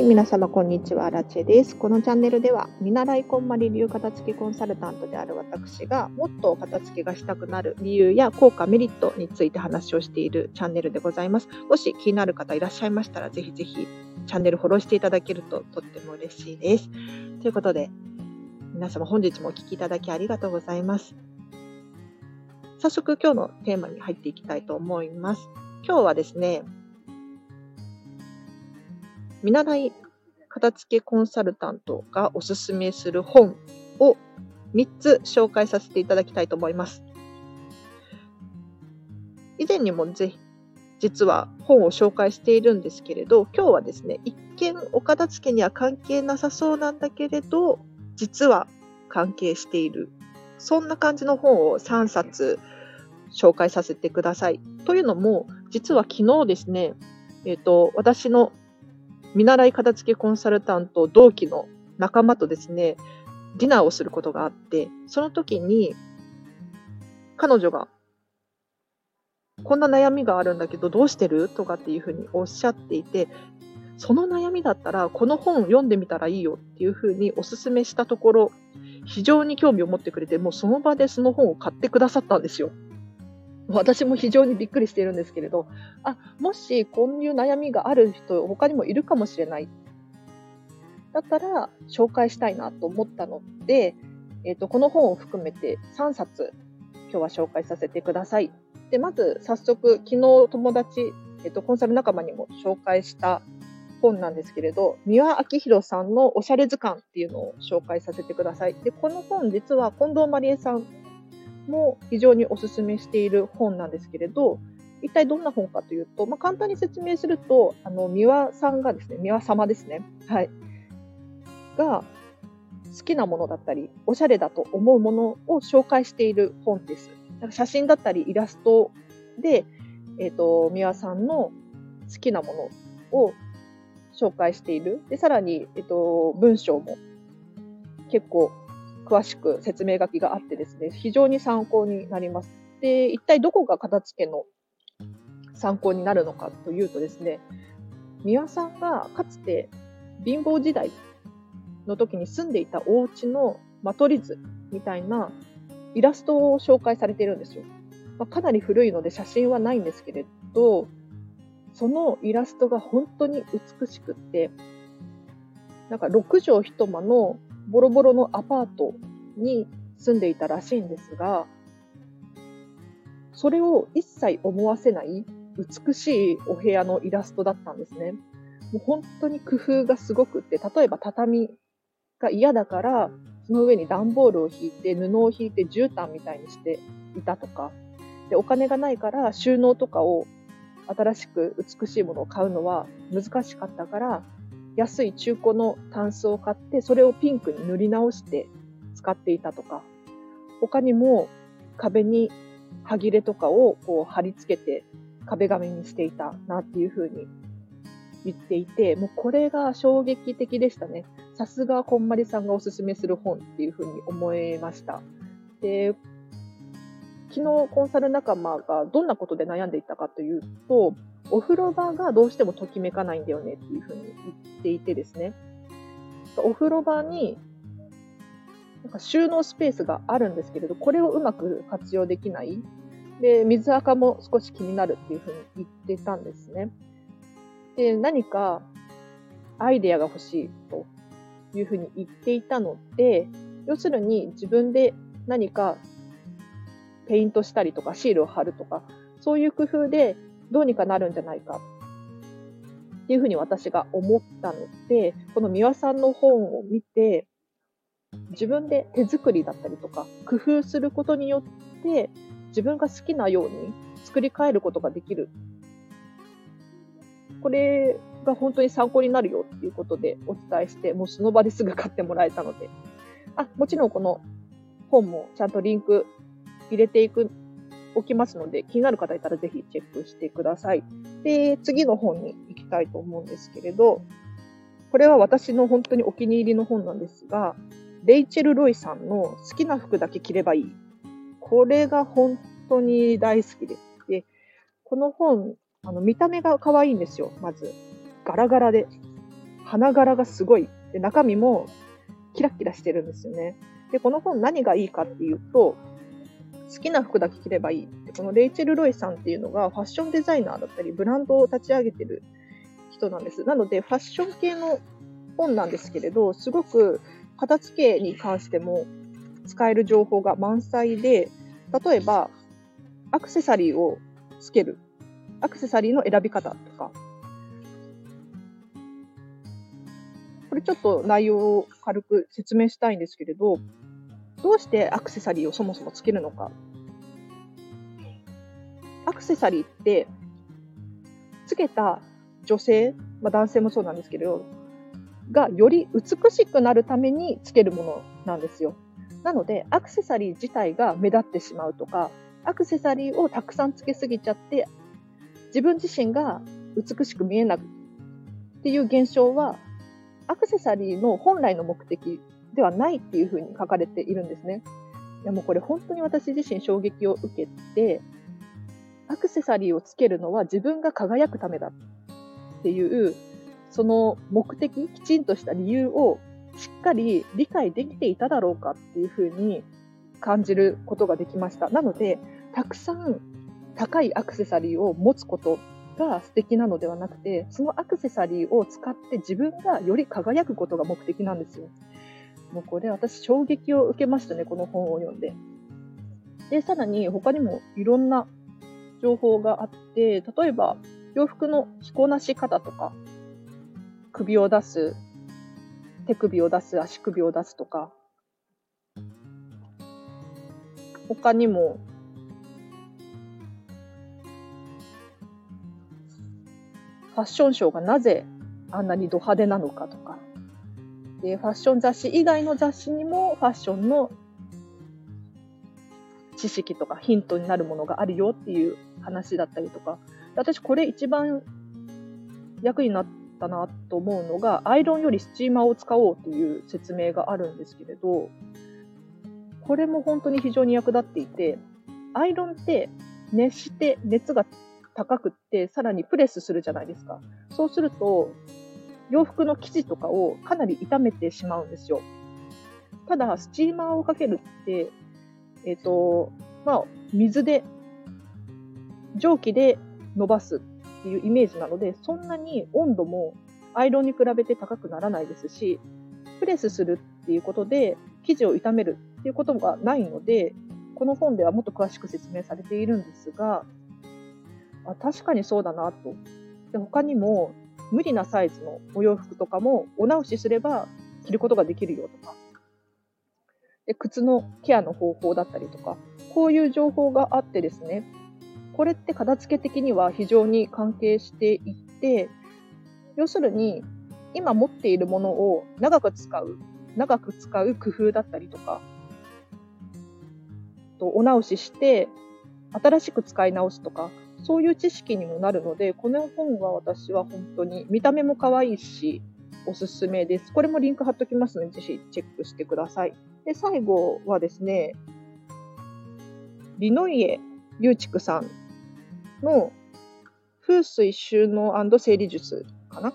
い、皆様こんにちは、ラチェです。このチャンネルでは、見習いこんまり流片付けコンサルタントである私が、もっと片付けがしたくなる理由や効果、メリットについて話をしているチャンネルでございます。もし気になる方いらっしゃいましたら、ぜひぜひチャンネルフォローしていただけるととっても嬉しいです。ということで、皆様本日もお聴きいただきありがとうございます。早速今日のテーマに入っていきたいと思います。今日はですね、見習い片付けコンサルタントがおすすめする本を3つ紹介させていただきたいと思います。以前にもぜひ、実は本を紹介しているんですけれど、今日はですね、一見お片付けには関係なさそうなんだけれど、実は関係している。そんな感じの本を3冊紹介させてください。というのも、実は昨日ですね、えっ、ー、と、私の見習い片付けコンサルタント同期の仲間とですね、ディナーをすることがあって、その時に、彼女が、こんな悩みがあるんだけど、どうしてる？とかっていうふうにおっしゃっていて、その悩みだったら、この本読んでみたらいいよっていうふうにお勧めしたところ、非常に興味を持ってくれて、もうその場でその本を買ってくださったんですよ。私も非常にびっくりしているんですけれど、あ、もしこういう悩みがある人、他にもいるかもしれない。だったら紹介したいなと思ったので、えっ、ー、と、この本を含めて3冊今日は紹介させてください。で、まず早速、昨日友達、えっ、ー、と、コンサル仲間にも紹介した本なんですけれど、三輪明宏さんのおしゃれ図鑑っていうのを紹介させてください。で、この本実は近藤まりえさんも非常にお勧めしている本なんですけれど、一体どんな本かというと、まあ、簡単に説明すると、あの、三輪さんがですね、三輪様ですね。はい。が、好きなものだったり、おしゃれだと思うものを紹介している本です。写真だったりイラストで、えっ、ー、と、三輪さんの好きなものを紹介している。で、さらに、えっ、ー、と、文章も結構詳しく説明書きがあってですね、非常に参考になります。で、一体どこが片付けの参考になるのかというとですね、三輪さんがかつて貧乏時代の時に住んでいたお家の間取り図みたいなイラストを紹介されているんですよ。まあ、かなり古いので写真はないんですけれど、そのイラストが本当に美しくって、なんか6畳一間のボロボロのアパートに住んでいたらしいんですが、それを一切思わせない美しいお部屋のイラストだったんですね。もう本当に工夫がすごくって、例えば畳が嫌だから、その上に段ボールを引いて、布を引いて絨毯みたいにしていたとか、でお金がないから収納とかを新しく美しいものを買うのは難しかったから、安い中古のタンスを買って、それをピンクに塗り直して使っていたとか、他にも壁に歯切れとかをこう貼り付けて壁紙にしていたなっていうふうに言っていて、もうこれが衝撃的でしたね。さすがこんまりさんがおすすめする本っていうふうに思いました。で、昨日コンサル仲間がどんなことで悩んでいたかというと、お風呂場がどうしてもときめかないんだよねっていうふうに言っていてですね。お風呂場になんか収納スペースがあるんですけれど、これをうまく活用できない。で、水垢も少し気になるっていうふうに言ってたんですね。で、何かアイデアが欲しいというふうに言っていたので、要するに自分で何かペイントしたりとかシールを貼るとか、そういう工夫でどうにかなるんじゃないかっていうふうに私が思ったので、この三輪さんの本を見て、自分で手作りだったりとか、工夫することによって、自分が好きなように作り変えることができる。これが本当に参考になるよっていうことでお伝えして、もうその場ですぐ買ってもらえたので。あ、もちろんこの本もちゃんとリンク入れていくおきますので、気になる方いたらぜひチェックしてください。で、次の本に行きたいと思うんですけれど、これは私の本当にお気に入りの本なんですが、レイチェル・ロイさんの好きな服だけ着ればいい。これが本当に大好きです。で、この本、あの見た目が可愛いんですよ、まず。ガラガラで。花柄がすごい。で、中身もキラキラしてるんですよね。で、この本何がいいかっていうと、好きな服だけ着ればいい。でこのレイチェル・ロイさんっていうのがファッションデザイナーだったり、ブランドを立ち上げてる人なんです。なので、ファッション系の本なんですけれど、すごく片付けに関しても使える情報が満載で、例えば、アクセサリーをつける。アクセサリーの選び方とか。これちょっと内容を軽く説明したいんですけれど、どうしてアクセサリーをそもそもつけるのか。アクセサリーって、つけた女性、まあ、男性もそうなんですけど、がより美しくなるためにつけるものなんですよ。なので、アクセサリー自体が目立ってしまうとか、アクセサリーをたくさんつけすぎちゃって、自分自身が美しく見えないっていう現象は、アクセサリーの本来の目的ではないっていうふうに書かれているんですね。いやもうこれ本当に私自身衝撃を受けて、アクセサリーをつけるのは自分が輝くためだっていう、その目的、きちんとした理由をしっかり理解できていただろうかっていうふうに感じることができました。なので、たくさん高いアクセサリーを持つことが素敵なのではなくて、そのアクセサリーを使って自分がより輝くことが目的なんですよ。もうこれ私衝撃を受けましたね、この本を読んで。で、さらに他にもいろんな情報があって、例えば洋服の着こなし方とか、首を出す、手首を出す、足首を出すとか、他にも、ファッションショーがなぜあんなにド派手なのかとか、で、ファッション雑誌以外の雑誌にもファッションの知識とかヒントになるものがあるよっていう話だったりとか、私これ一番役になったなと思うのが、アイロンよりスチーマーを使おうという説明があるんですけれど、これも本当に非常に役立っていて、アイロンって熱して熱が高くって、さらにプレスするじゃないですか。そうすると、洋服の生地とかをかなり傷めてしまうんですよ。ただ、スチーマーをかけるって、えっ、ー、と、まあ、水で、蒸気で伸ばすっていうイメージなので、そんなに温度もアイロンに比べて高くならないですし、プレスするっていうことで生地を傷めるっていうことがないので、この本ではもっと詳しく説明されているんですが、あ確かにそうだなと。で他にも、無理なサイズのお洋服とかもお直しすれば着ることができるよとか、で靴のケアの方法だったりとか、こういう情報があってですね、これって片付け的には非常に関係していて、要するに今持っているものを長く使う、長く使う工夫だったりとか、とお直しして新しく使い直すとか、そういう知識にもなるので、この本は私は本当に見た目も可愛いし、おすすめです。これもリンク貼っときますので、ぜひチェックしてください。で、最後はですね、リノイエ・リュウチクさんの風水収納整理術かな？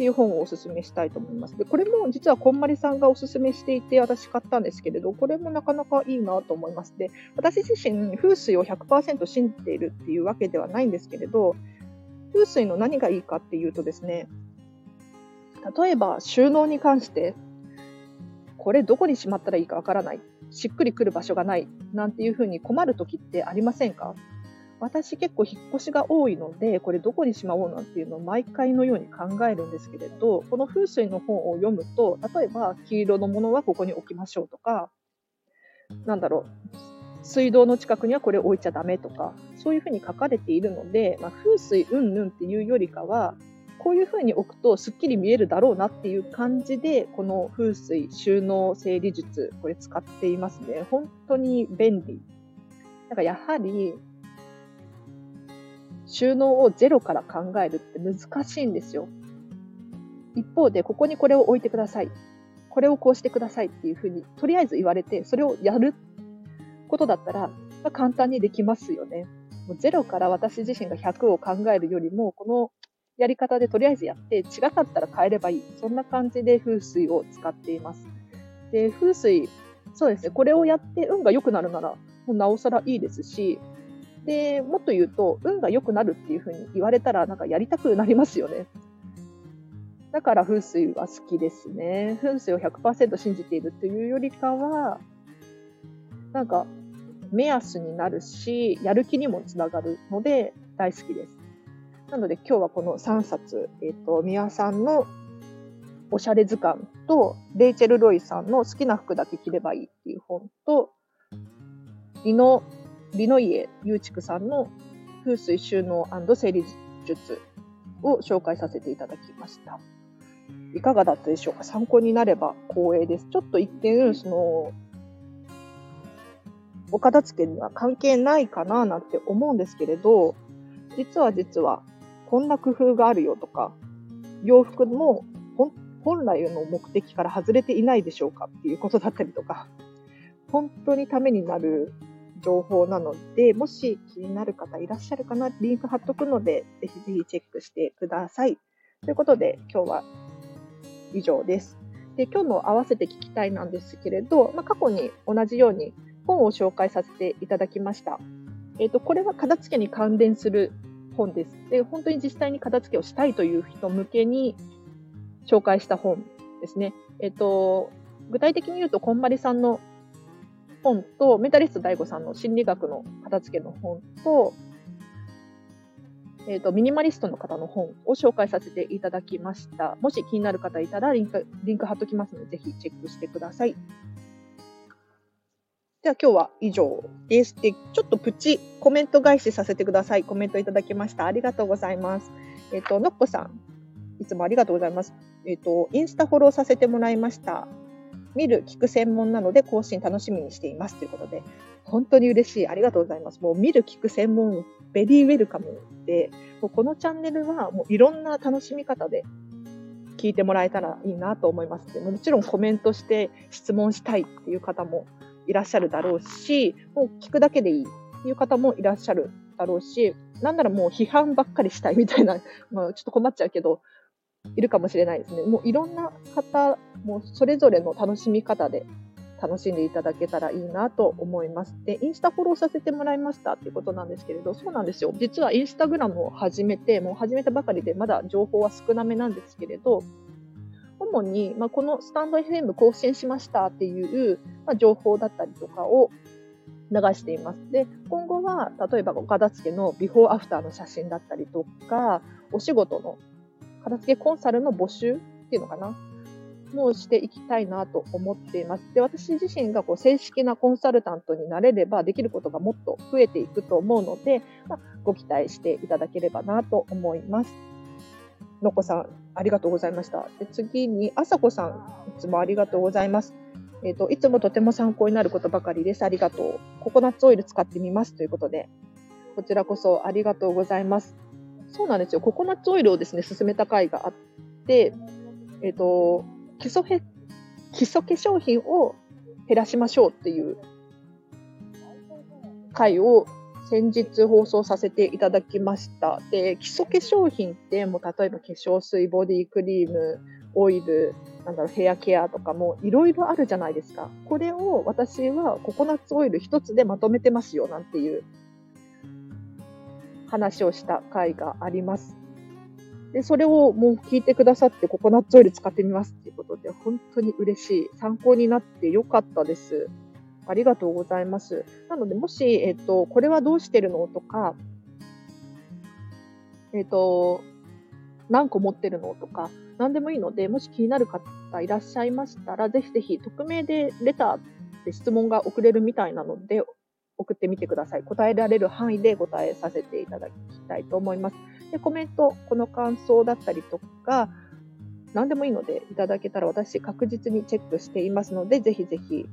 っていう本をおすすめしたいと思います。で、これも実はこんまりさんがおすすめしていて私買ったんですけれど、これもなかなかいいなと思います。で、私自身風水を100%信じているっていうわけではないんですけれど、風水の何がいいかっていうとですね、例えば収納に関して、これどこにしまったらいいかわからない、しっくりくる場所がない、なんていうふうに困る時ってありませんか？私結構引っ越しが多いので、これどこにしまおうなんていうのを毎回のように考えるんですけれど、この風水の本を読むと、例えば黄色のものはここに置きましょうとか、なんだろう、水道の近くにはこれ置いちゃダメとか、そういうふうに書かれているので、まあ、風水うんぬんっていうよりかは、こういうふうに置くとすっきり見えるだろうなっていう感じで、この風水収納整理術、これ使っていますね。本当に便利。だからやはり、収納をゼロから考えるって難しいんですよ。一方で、ここにこれを置いてください。これをこうしてくださいっていうふうに、とりあえず言われて、それをやることだったら、まあ、簡単にできますよね。もうゼロから私自身が100を考えるよりも、このやり方でとりあえずやって、違かったら変えればいい。そんな感じで風水を使っています。で、風水、そうですね、これをやって運が良くなるなら、もうなおさらいいですし、で、もっと言うと、運が良くなるっていうふうに言われたら、なんかやりたくなりますよね。だから風水は好きですね。風水を100%信じているというよりかは、なんか目安になるし、やる気にもつながるので大好きです。なので今日はこの3冊、えっ、ー、と、宮さんのおしゃれ図鑑と、レイチェル・ロイさんの好きな服だけ着ればいいっていう本と、リノ、リノイエ・ユーチクさんの風水収納整理術を紹介させていただきました。いかがだったでしょうか？参考になれば光栄です。ちょっと一見、その、お片付けには関係ないかななんて思うんですけれど、実は実はこんな工夫があるよとか、洋服も本来の目的から外れていないでしょうかっていうことだったりとか、本当にためになる情報なので、もし気になる方いらっしゃるかな、リンク貼っとくので、ぜひぜひチェックしてください。ということで、今日は以上です。で今日の合わせて聞きたいなんですけれど、まあ、過去に同じように本を紹介させていただきました。えっ、ー、と、これは片付けに関連する本です。で、本当に実際に片付けをしたいという人向けに紹介した本ですね。えっ、ー、と、具体的に言うと、こんまりさんの本と、メタリスト大悟さんの心理学の片付けの本と、えっ、ー、と、ミニマリストの方の本を紹介させていただきました。もし気になる方いたらリンク、リンク貼っときますので、ぜひチェックしてください。では今日は以上です。で、ちょっとプチコメント返しさせてください。コメントいただきました。ありがとうございます。えっ、ー、と、のっぽさん、いつもありがとうございます。えっ、ー、と、インスタフォローさせてもらいました。見る、聞く専門なので更新楽しみにしていますということで、本当に嬉しい。ありがとうございます。もう見る、聞く専門、ベリーウェルカムで、もうこのチャンネルはもういろんな楽しみ方で聞いてもらえたらいいなと思いますでもちろんコメントして質問したいっていう方もいらっしゃるだろうし、もう聞くだけでいいっていう方もいらっしゃるだろうし、なんならもう批判ばっかりしたいみたいな、まあ、ちょっと困っちゃうけど、いるかもしれないですね。もういろんな方、もそれぞれの楽しみ方で楽しんでいただけたらいいなと思います。で、インスタフォローさせてもらいましたっていうことなんですけれど、そうなんですよ。実はインスタグラムを始めて、もう始めたばかりでまだ情報は少なめなんですけれど、主に、まあ、このスタンド FM 更新しましたっていう、まあ、情報だったりとかを流しています。で、今後は、例えば岡田付のビフォーアフターの写真だったりとか、お仕事の片付けコンサルの募集っていうのかな？もうしていきたいなと思っています。で、私自身がこう正式なコンサルタントになれればできることがもっと増えていくと思うので、まあ、ご期待していただければなと思います。のこさん、ありがとうございました。で次に、あさこさん、いつもありがとうございます。えっ、ー、と、いつもとても参考になることばかりです。ありがとう。ココナッツオイル使ってみますということで、こちらこそありがとうございます。そうなんですよ。ココナッツオイルをですね、進めた回があって、えっ、ー、と、基礎へ基礎化粧品を減らしましょうっていう回を先日放送させていただきました。で、基礎化粧品ってもう例えば化粧水、ボディクリーム、オイル、なんだろう、ヘアケアとかもいろいろあるじゃないですか。これを私はココナッツオイル一つでまとめてますよなんていう話をした回があります。で、それをもう聞いてくださってココナッツオイル使ってみますっていうことで本当に嬉しい。参考になってよかったです。ありがとうございます。なので、もし、えっ、と、これはどうしてるのとか、えっ、と、何個持ってるのとか、何でもいいので、もし気になる方いらっしゃいましたら、ぜひぜひ匿名でレターで質問が送れるみたいなので、送ってみてください。答えられる範囲で答えさせていただきたいと思います。で、コメント、この感想だったりとか、何でもいいのでいただけたら私確実にチェックしていますので、ぜひぜひ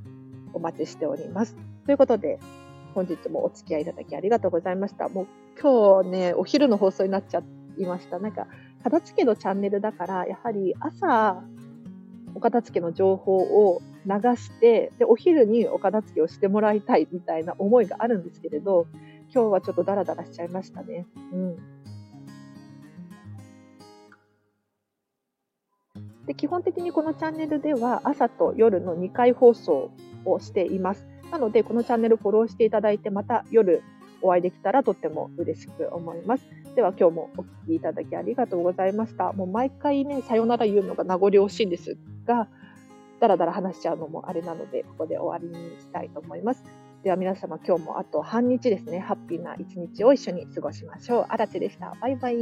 お待ちしております。ということで、本日もお付き合いいただきありがとうございました。もう今日ね、お昼の放送になっちゃいました。なんか、片付けのチャンネルだから、やはり朝、お片付けの情報を流して、で、お昼にお片付けをしてもらいたいみたいな思いがあるんですけれど、今日はちょっとダラダラしちゃいましたね。うん。で基本的にこのチャンネルでは朝と夜の2回放送をしています。なので、このチャンネルフォローしていただいて、また夜お会いできたらとっても嬉しく思います。では今日もお聞きいただきありがとうございました。もう毎回ね、さよなら言うのが名残惜しいんですが、だらだら話しちゃうのもあれなので、ここで終わりにしたいと思います。では皆様今日もあと半日ですね、ハッピーな一日を一緒に過ごしましょう。あらちでした。バイバイ。